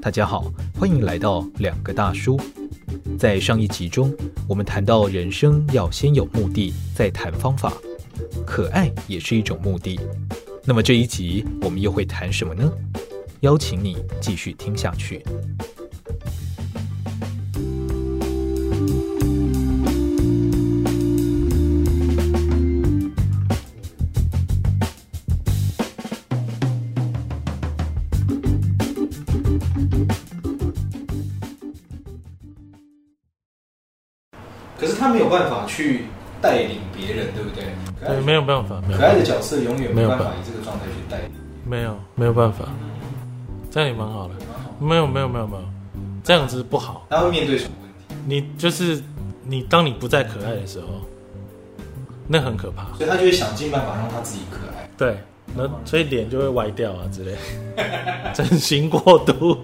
大家好，欢迎来到两个大叔。在上一集中，我们谈到人生要先有目的，再谈方法。可爱也是一种目的。那么这一集我们又会谈什么呢？邀请你继续听下去。可是他没有办法去带领别人，对不对？对，没有办法。可爱的角色永远没有办法以这个状态去带领。没有，没有办法。这样也蛮好的。没有，没有，没有，没有。这样子不好。他会面对什么问题？你就是你，当你不再可爱的时候，那很可怕。所以他就会想尽办法让他自己可爱。对，那所以脸就会歪掉啊之类的。整形过度。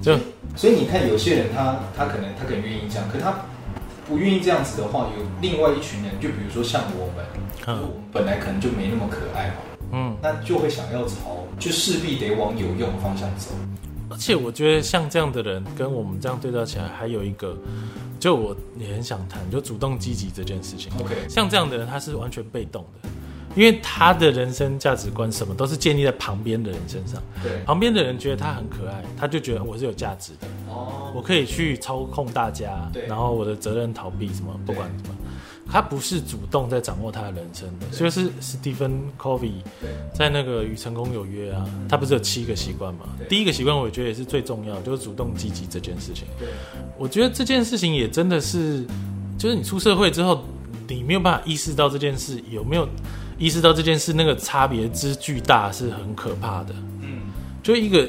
就。所以你看，有些人他他可能他可能愿意这样，可他不愿意这样子的话，有另外一群人，就比如说像我们，嗯，我们本来可能就没那么可爱嘛，嗯，那就会想要朝，就势必得往有用的方向走。而且我觉得像这样的人跟我们这样对照起来，还有一个，就我也很想谈，就主动积极这件事情。OK，像这样的人，他是完全被动的。因为他的人生价值观什么都是建立在旁边的人身上，对，旁边的人觉得他很可爱，他就觉得我是有价值的，哦，我可以去操控大家，对，然后我的责任逃避什么，不管什么，他不是主动在掌握他的人生的，所以是史蒂芬·科维在那个《与成功有约》啊，他不是有七个习惯嘛？第一个习惯我觉得也是最重要，就是主动积极这件事情。对，我觉得这件事情也真的是，就是你出社会之后，你没有办法意识到这件事有没有。意识到这件事，那个差别之巨大是很可怕的。嗯，就一个，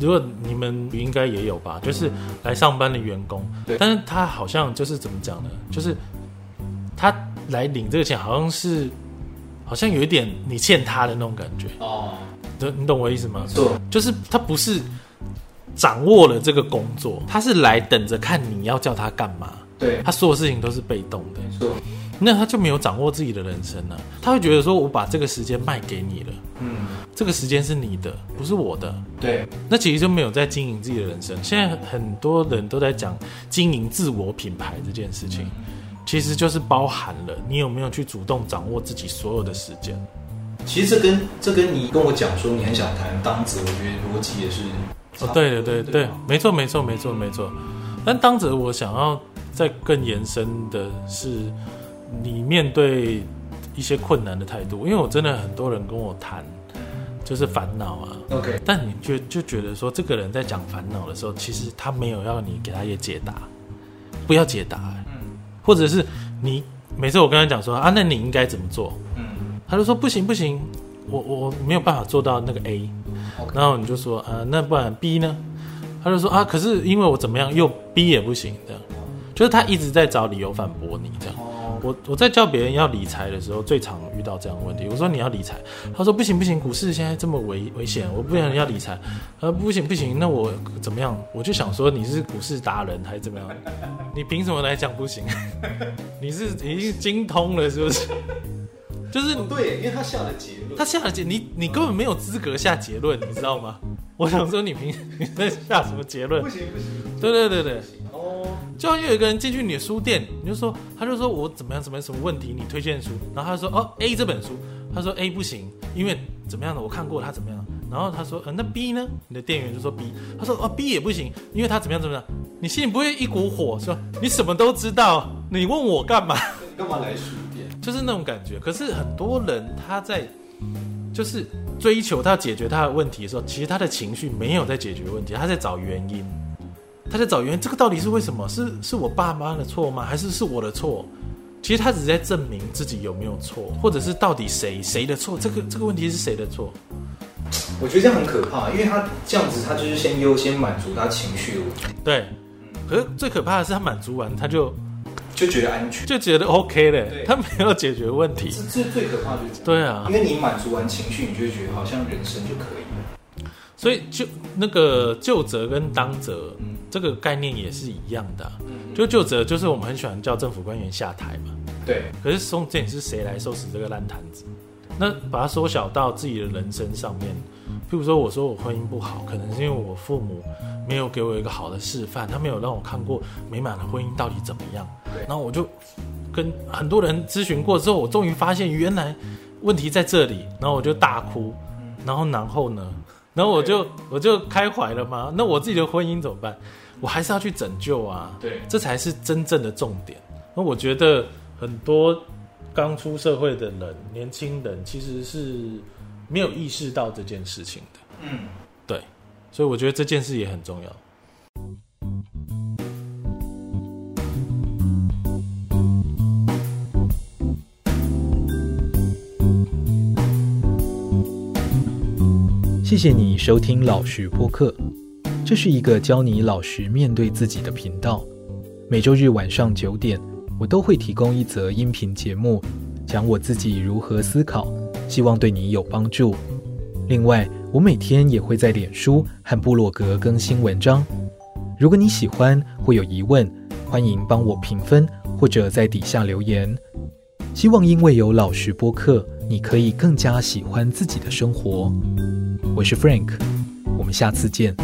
如果你们应该也有吧，就是来上班的员工，对，但是他好像就是怎么讲呢？就是他来领这个钱，好像是，好像有一点你欠他的那种感觉。哦，你懂我意思吗？对，就是他不是掌握了这个工作，他是来等着看你要叫他干嘛。对，他所有事情都是被动的。没错。那他就没有掌握自己的人生了，他会觉得说：“我把这个时间卖给你了，嗯，这个时间是你的，不是我的。”对，那其实就没有在经营自己的人生。现在很多人都在讲经营自我品牌这件事情，其实就是包含了你有没有去主动掌握自己所有的时间。其实这跟这跟你跟我讲说你很想谈当子，我觉得逻辑也是哦，对对对对，没错没错没错没错。但当责我想要再更延伸的是。你面对一些困难的态度，因为我真的很多人跟我谈，就是烦恼啊。OK，但你就就觉得说，这个人在讲烦恼的时候，其实他没有要你给他一个解答，不要解答。嗯，或者是你每次我跟他讲说啊，那你应该怎么做？嗯，他就说不行不行，我我没有办法做到那个 A。Okay. 然后你就说啊，那不然 B 呢？他就说啊，可是因为我怎么样，又 B 也不行，这样，就是他一直在找理由反驳你这样。我我在教别人要理财的时候，最常遇到这样的问题。我说你要理财，他说不行不行，股市现在这么危危险，我不想要理财。呃，不行不行，那我怎么样？我就想说你是股市达人还是怎么样？你凭什么来讲不行？你是已经精通了是不是？就是、哦、对，因为他下了结论，他下了结，你你根本没有资格下结论，你知道吗？我想说你凭 你在下什么结论？不行不行，对对对对。就好像有一个人进去你的书店，你就说，他就说我怎么样怎么样什么问题，你推荐书，然后他说哦 A 这本书，他说 A 不行，因为怎么样的我看过他怎么样，然后他说呃那 B 呢？你的店员就说 B，他说哦 B 也不行，因为他怎么样怎么样，你心里不会一股火说你什么都知道，你问我干嘛？干嘛来书店？就是那种感觉。可是很多人他在就是追求他解决他的问题的时候，其实他的情绪没有在解决问题，他在找原因。他在找原因，这个到底是为什么？是是我爸妈的错吗？还是是我的错？其实他只是在证明自己有没有错，或者是到底谁谁的错？这个这个问题是谁的错？我觉得这样很可怕，因为他这样子，他就是先优先满足他情绪的问题。对，可是最可怕的是他满足完，他就就觉得安全，就觉得 OK 了，他没有解决问题。这这最可怕就是。对啊，因为你满足完情绪，你就会觉得好像人生就可以了。所以就那个就责跟当责。嗯这个概念也是一样的、啊，就就责就是我们很喜欢叫政府官员下台嘛。对。可是重点是谁来收拾这个烂摊子？那把它缩小到自己的人生上面，譬如说，我说我婚姻不好，可能是因为我父母没有给我一个好的示范，他没有让我看过美满的婚姻到底怎么样。对，然后我就跟很多人咨询过之后，我终于发现原来问题在这里，然后我就大哭，然后然后呢，然后我就我就开怀了吗？那我自己的婚姻怎么办？我还是要去拯救啊！对，这才是真正的重点。那我觉得很多刚出社会的人，年轻人其实是没有意识到这件事情的。嗯，对，所以我觉得这件事也很重要。谢谢你收听老徐播客。这是一个教你老实面对自己的频道。每周日晚上九点，我都会提供一则音频节目，讲我自己如何思考，希望对你有帮助。另外，我每天也会在脸书和部落格更新文章。如果你喜欢或有疑问，欢迎帮我评分或者在底下留言。希望因为有老实播客，你可以更加喜欢自己的生活。我是 Frank，我们下次见。